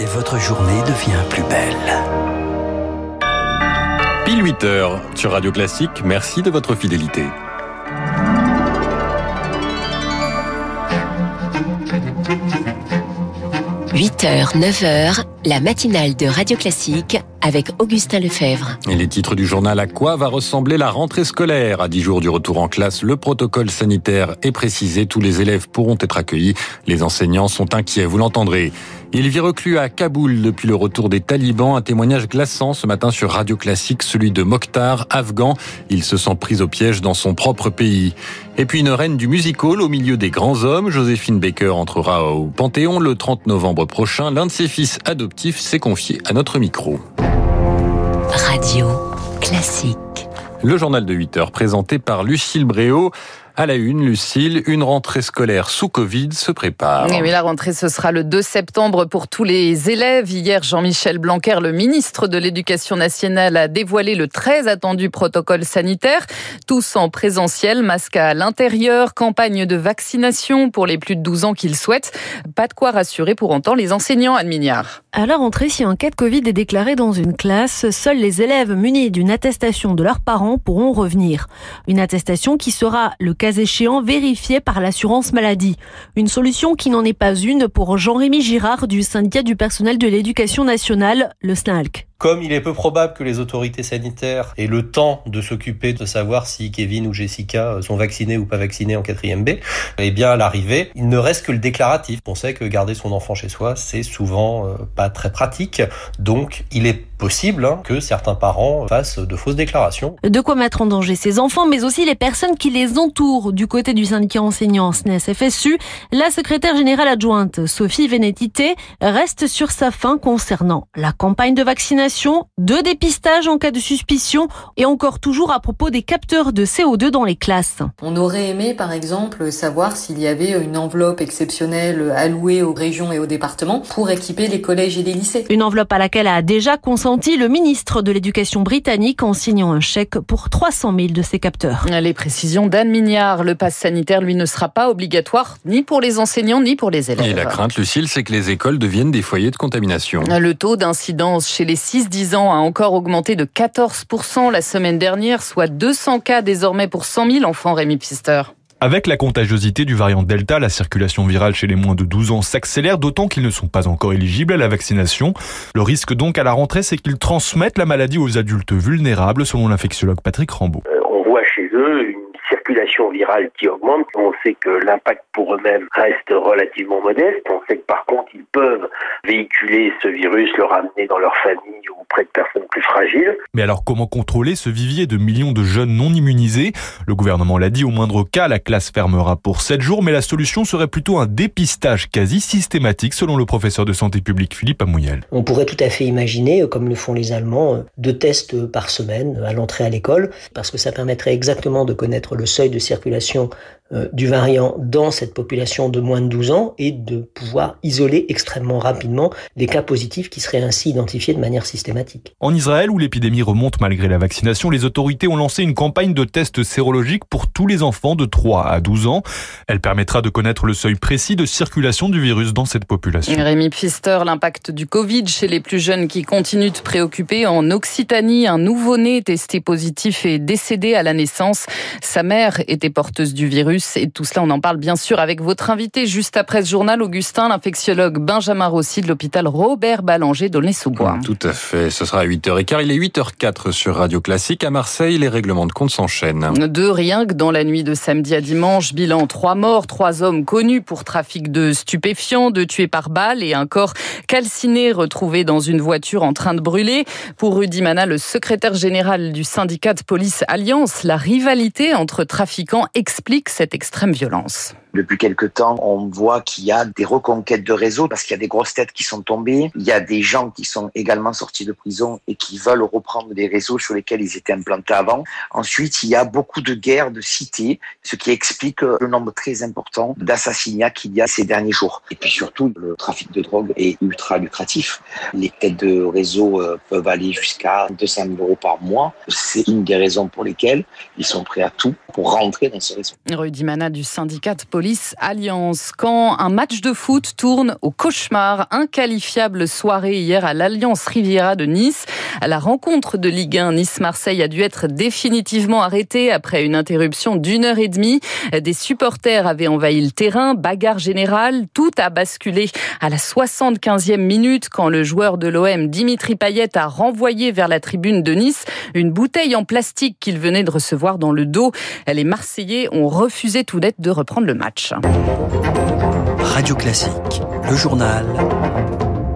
et votre journée devient plus belle. Pile 8 heures sur Radio Classique, merci de votre fidélité. 8h, 9h, la matinale de Radio Classique avec Augustin Lefebvre. Et les titres du journal à quoi va ressembler la rentrée scolaire? À 10 jours du retour en classe, le protocole sanitaire est précisé. Tous les élèves pourront être accueillis. Les enseignants sont inquiets, vous l'entendrez. Il vit reclus à Kaboul depuis le retour des talibans. Un témoignage glaçant ce matin sur Radio Classique, celui de Mokhtar, afghan. Il se sent pris au piège dans son propre pays. Et puis une reine du music hall au milieu des grands hommes. Joséphine Baker entrera au Panthéon le 30 novembre prochain. L'un de ses fils s'est confié à notre micro. Radio Classique. Le journal de 8 heures présenté par Lucille Bréau. À la une, Lucille, une rentrée scolaire sous Covid se prépare. Oui, mais la rentrée, ce sera le 2 septembre pour tous les élèves. Hier, Jean-Michel Blanquer, le ministre de l'Éducation nationale, a dévoilé le très attendu protocole sanitaire. Tous en présentiel, masque à l'intérieur, campagne de vaccination pour les plus de 12 ans qu'ils souhaitent. Pas de quoi rassurer pour autant les enseignants, Anne Mignard. À la rentrée, si un cas de Covid est déclaré dans une classe, seuls les élèves munis d'une attestation de leurs parents pourront revenir. Une attestation qui sera le cas échéant vérifiée par l'assurance maladie. Une solution qui n'en est pas une pour Jean-Rémy Girard du syndicat du personnel de l'éducation nationale, le SNALC. Comme il est peu probable que les autorités sanitaires aient le temps de s'occuper de savoir si Kevin ou Jessica sont vaccinés ou pas vaccinés en quatrième B, eh bien à l'arrivée, il ne reste que le déclaratif. On sait que garder son enfant chez soi, c'est souvent euh, pas très pratique. Donc il est possible hein, que certains parents fassent de fausses déclarations. De quoi mettre en danger ses enfants, mais aussi les personnes qui les entourent. Du côté du syndicat enseignant SNES FSU, la secrétaire générale adjointe Sophie Vénétité reste sur sa fin concernant la campagne de vaccination de dépistage en cas de suspicion et encore toujours à propos des capteurs de CO2 dans les classes. On aurait aimé par exemple savoir s'il y avait une enveloppe exceptionnelle allouée aux régions et aux départements pour équiper les collèges et les lycées. Une enveloppe à laquelle a déjà consenti le ministre de l'Éducation britannique en signant un chèque pour 300 000 de ces capteurs. Les précisions d'Anne Mignard, le pass sanitaire lui ne sera pas obligatoire ni pour les enseignants ni pour les élèves. Et la crainte, Lucille, c'est que les écoles deviennent des foyers de contamination. Le taux d'incidence chez les 6 10 ans a encore augmenté de 14% la semaine dernière, soit 200 cas désormais pour 100 000 enfants, Rémi Pfister. Avec la contagiosité du variant Delta, la circulation virale chez les moins de 12 ans s'accélère, d'autant qu'ils ne sont pas encore éligibles à la vaccination. Le risque donc à la rentrée, c'est qu'ils transmettent la maladie aux adultes vulnérables, selon l'infectiologue Patrick Rambaud. Euh, on voit chez eux une circulation virale qui augmente. On sait que l'impact pour eux-mêmes reste relativement modeste. On sait que par contre, ils peuvent véhiculer ce virus, le ramener dans leur famille ou auprès de personnes plus fragiles. Mais alors comment contrôler ce vivier de millions de jeunes non immunisés? Le gouvernement l'a dit, au moindre cas, la classe fermera pour 7 jours, mais la solution serait plutôt un dépistage quasi systématique, selon le professeur de santé publique Philippe Amouyel. On pourrait tout à fait imaginer, comme le font les Allemands, deux tests par semaine à l'entrée à l'école, parce que ça permettrait exactement de connaître le seuil de circulation du variant dans cette population de moins de 12 ans et de pouvoir isoler extrêmement rapidement les cas positifs qui seraient ainsi identifiés de manière systématique. En Israël, où l'épidémie remonte malgré la vaccination, les autorités ont lancé une campagne de tests sérologiques pour tous les enfants de 3 à 12 ans. Elle permettra de connaître le seuil précis de circulation du virus dans cette population. Rémi Pfister, l'impact du Covid chez les plus jeunes qui continuent de préoccuper. En Occitanie, un nouveau-né testé positif est décédé à la naissance. Sa mère était porteuse du virus. Et tout cela, on en parle bien sûr avec votre invité juste après ce journal, Augustin, l'infectiologue Benjamin Rossi de l'hôpital Robert Ballanger d'Aulnay-sous-Bois. Tout à fait. Ce sera à 8h15. Il est 8h04 sur Radio Classique. À Marseille, les règlements de compte s'enchaînent. Deux rien que dans la nuit de samedi à dimanche. Bilan trois morts, trois hommes connus pour trafic de stupéfiants, de tués par balle et un corps calciné retrouvé dans une voiture en train de brûler. Pour Rudy Mana, le secrétaire général du syndicat de police Alliance, la rivalité entre trafiquants explique cette extrême violence. Depuis quelque temps, on voit qu'il y a des reconquêtes de réseaux parce qu'il y a des grosses têtes qui sont tombées. Il y a des gens qui sont également sortis de prison et qui veulent reprendre des réseaux sur lesquels ils étaient implantés avant. Ensuite, il y a beaucoup de guerres de cités, ce qui explique le nombre très important d'assassinats qu'il y a ces derniers jours. Et puis surtout, le trafic de drogue est ultra lucratif. Les têtes de réseau euh, peuvent aller jusqu'à 200 000 euros par mois. C'est une des raisons pour lesquelles ils sont prêts à tout pour rentrer dans ce réseau. Rudy Dimana du syndicat de police Alliance. Quand un match de foot tourne au cauchemar, inqualifiable soirée hier à l'Alliance Riviera de Nice. La rencontre de Ligue 1 Nice-Marseille a dû être définitivement arrêtée après une interruption d'une heure et demie. Des supporters avaient envahi le terrain, bagarre générale, tout a basculé à la 75e minute quand le joueur de l'OM Dimitri Payet a renvoyé vers la tribune de Nice une bouteille en plastique qu'il venait de recevoir dans le dos. Les Marseillais ont refusé tout net de reprendre le match. Radio Classique, le journal,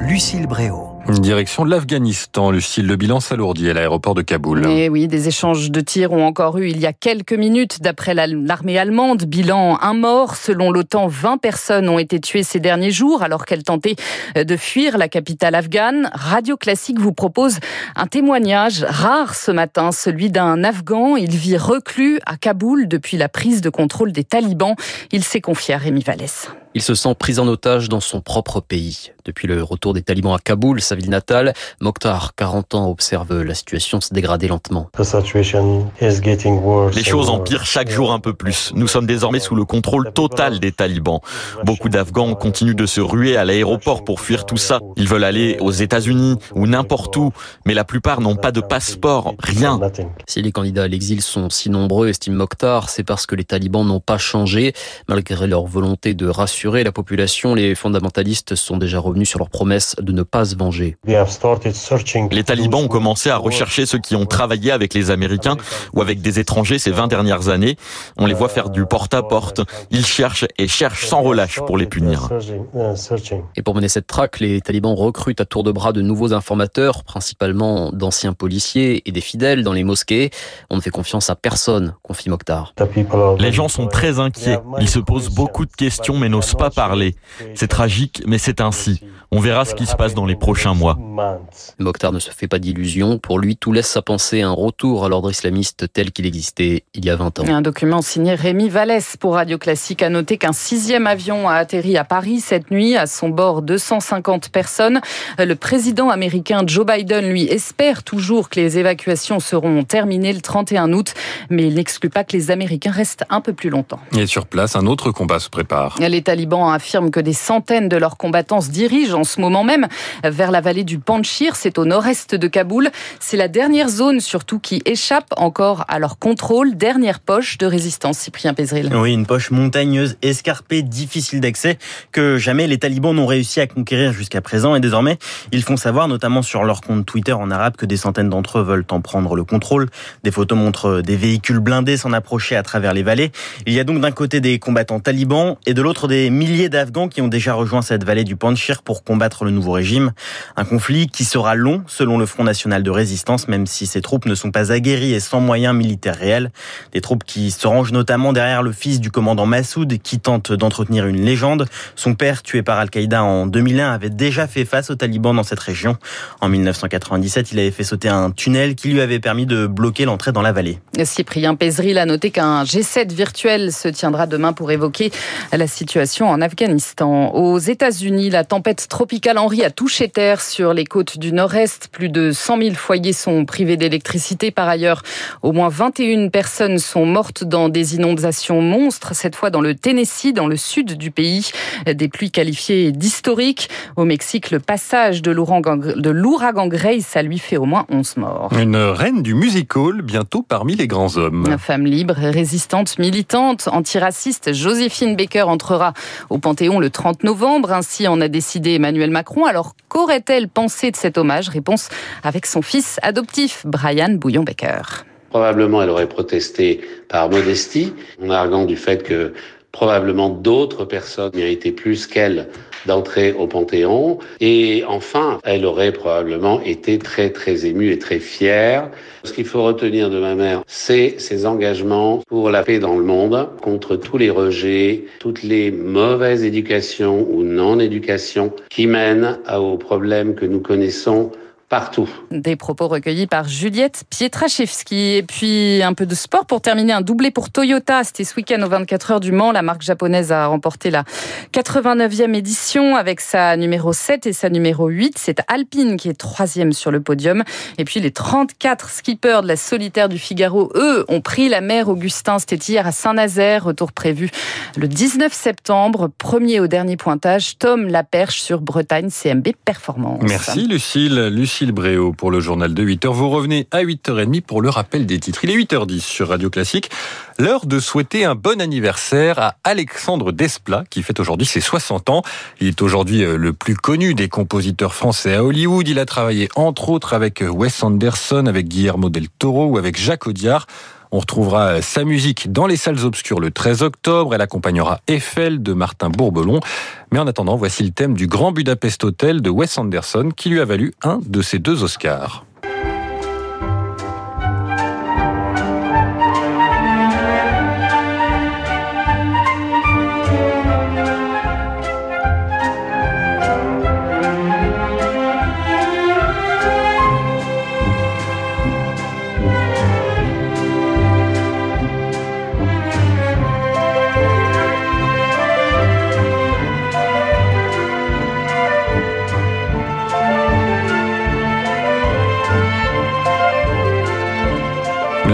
Lucille Bréau. Direction de l'Afghanistan, le style de bilan s'alourdit à l'aéroport de Kaboul. Et oui, des échanges de tirs ont encore eu il y a quelques minutes d'après l'armée allemande. Bilan un mort. Selon l'OTAN, 20 personnes ont été tuées ces derniers jours alors qu'elles tentaient de fuir la capitale afghane. Radio Classique vous propose un témoignage rare ce matin, celui d'un Afghan. Il vit reclus à Kaboul depuis la prise de contrôle des talibans. Il s'est confié à Rémi Vallès. Il se sent pris en otage dans son propre pays. Depuis le retour des talibans à Kaboul, sa ville natale, Mokhtar, 40 ans, observe la situation se dégrader lentement. Les choses empirent chaque jour un peu plus. Nous sommes désormais sous le contrôle total des talibans. Beaucoup d'Afghans continuent de se ruer à l'aéroport pour fuir tout ça. Ils veulent aller aux États-Unis ou n'importe où, mais la plupart n'ont pas de passeport, rien. Si les candidats à l'exil sont si nombreux, estime Mokhtar, c'est parce que les talibans n'ont pas changé. Malgré leur volonté de rassurer la population, les fondamentalistes sont déjà revenus sur leur promesse de ne pas se venger. Les talibans ont commencé à rechercher ceux qui ont travaillé avec les Américains ou avec des étrangers ces 20 dernières années. On les voit faire du porte-à-porte. Ils cherchent et cherchent sans relâche pour les punir. Et pour mener cette traque, les talibans recrutent à tour de bras de nouveaux informateurs, principalement d'anciens policiers et des fidèles dans les mosquées. On ne fait confiance à personne, confie Mokhtar. Les gens sont très inquiets. Ils se posent beaucoup de questions mais n'osent pas parler. C'est tragique, mais c'est ainsi. On verra ce qui se passe dans les prochains mois. Mokhtar ne se fait pas d'illusions. Pour lui, tout laisse à penser un retour à l'ordre islamiste tel qu'il existait il y a 20 ans. Un document signé Rémi Vallès pour Radio Classique a noté qu'un sixième avion a atterri à Paris cette nuit. À son bord, 250 personnes. Le président américain Joe Biden, lui, espère toujours que les évacuations seront terminées le 31 août, mais il n'exclut pas que les Américains restent un peu plus longtemps. Et sur place, un autre combat se prépare. Les talibans affirment que des centaines de leurs combattants se dirigent en ce moment même vers la vallée du Panchir, c'est au nord-est de Kaboul. C'est la dernière zone surtout qui échappe encore à leur contrôle. Dernière poche de résistance, Cyprien Pézril. Oui, une poche montagneuse, escarpée, difficile d'accès, que jamais les talibans n'ont réussi à conquérir jusqu'à présent. Et désormais, ils font savoir, notamment sur leur compte Twitter en arabe, que des centaines d'entre eux veulent en prendre le contrôle. Des photos montrent des véhicules blindés s'en approcher à travers les vallées. Il y a donc d'un côté des combattants talibans et de l'autre des milliers d'Afghans qui ont déjà rejoint cette vallée du Panchir pour combattre le nouveau régime. Un conflit qui sera long selon le Front National de Résistance, même si ces troupes ne sont pas aguerries et sans moyens militaires réels. Des troupes qui se rangent notamment derrière le fils du commandant Massoud qui tente d'entretenir une légende. Son père, tué par Al-Qaïda en 2001, avait déjà fait face aux talibans dans cette région. En 1997, il avait fait sauter un tunnel qui lui avait permis de bloquer l'entrée dans la vallée. Cyprien Pézril a noté qu'un G7 virtuel se tiendra demain pour évoquer la situation en Afghanistan. Aux États-Unis, la tempête tropicale Henri a touché terre sur les côtes du nord-est. Plus de 100 000 foyers sont privés d'électricité. Par ailleurs, au moins 21 personnes sont mortes dans des inondations monstres, cette fois dans le Tennessee, dans le sud du pays. Des pluies qualifiées d'historiques. Au Mexique, le passage de l'ouragan Grace a lui fait au moins 11 morts. Une reine du music hall, bientôt parmi les grands hommes. Une femme libre, résistante, militante, antiraciste, Joséphine Baker entrera au Panthéon le 30 novembre. Ainsi en a décidé Emmanuel Macron. Alors qu'aurait-elle pensé de cet hommage? Réponse avec son fils adoptif, Brian Bouillon-Baker. Probablement elle aurait protesté par modestie, en arguant du fait que probablement d'autres personnes méritaient plus qu'elle d'entrer au Panthéon. Et enfin, elle aurait probablement été très très émue et très fière. Ce qu'il faut retenir de ma mère, c'est ses engagements pour la paix dans le monde, contre tous les rejets, toutes les mauvaises éducations ou non-éducations qui mènent aux problèmes que nous connaissons partout. Des propos recueillis par Juliette Pietraszewski. Et puis un peu de sport pour terminer, un doublé pour Toyota. C'était ce week-end aux 24 heures du Mans. La marque japonaise a remporté la 89e édition avec sa numéro 7 et sa numéro 8. C'est Alpine qui est troisième sur le podium. Et puis les 34 skippers de la solitaire du Figaro, eux, ont pris la mer Augustin. C'était hier à Saint-Nazaire. Retour prévu le 19 septembre. Premier au dernier pointage. Tom Laperche sur Bretagne CMB Performance. Merci Lucille. Lucille Bréau pour le journal de 8h. Vous revenez à 8h30 pour le rappel des titres. Il est 8h10 sur Radio Classique. L'heure de souhaiter un bon anniversaire à Alexandre Desplat qui fête aujourd'hui ses 60 ans. Il est aujourd'hui euh, le plus connu des compositeurs français à Hollywood. Il a travaillé entre autres avec euh, Wes Anderson, avec Guillermo del Toro ou avec Jacques Audiard. On retrouvera sa musique dans les salles obscures le 13 octobre. Elle accompagnera Eiffel de Martin Bourbelon. Mais en attendant, voici le thème du Grand Budapest Hotel de Wes Anderson qui lui a valu un de ses deux Oscars.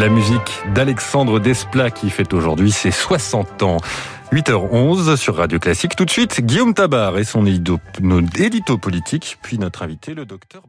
La musique d'Alexandre Desplat qui fait aujourd'hui ses 60 ans. 8h11 sur Radio Classique. Tout de suite, Guillaume Tabar et son édito, politique, puis notre invité, le docteur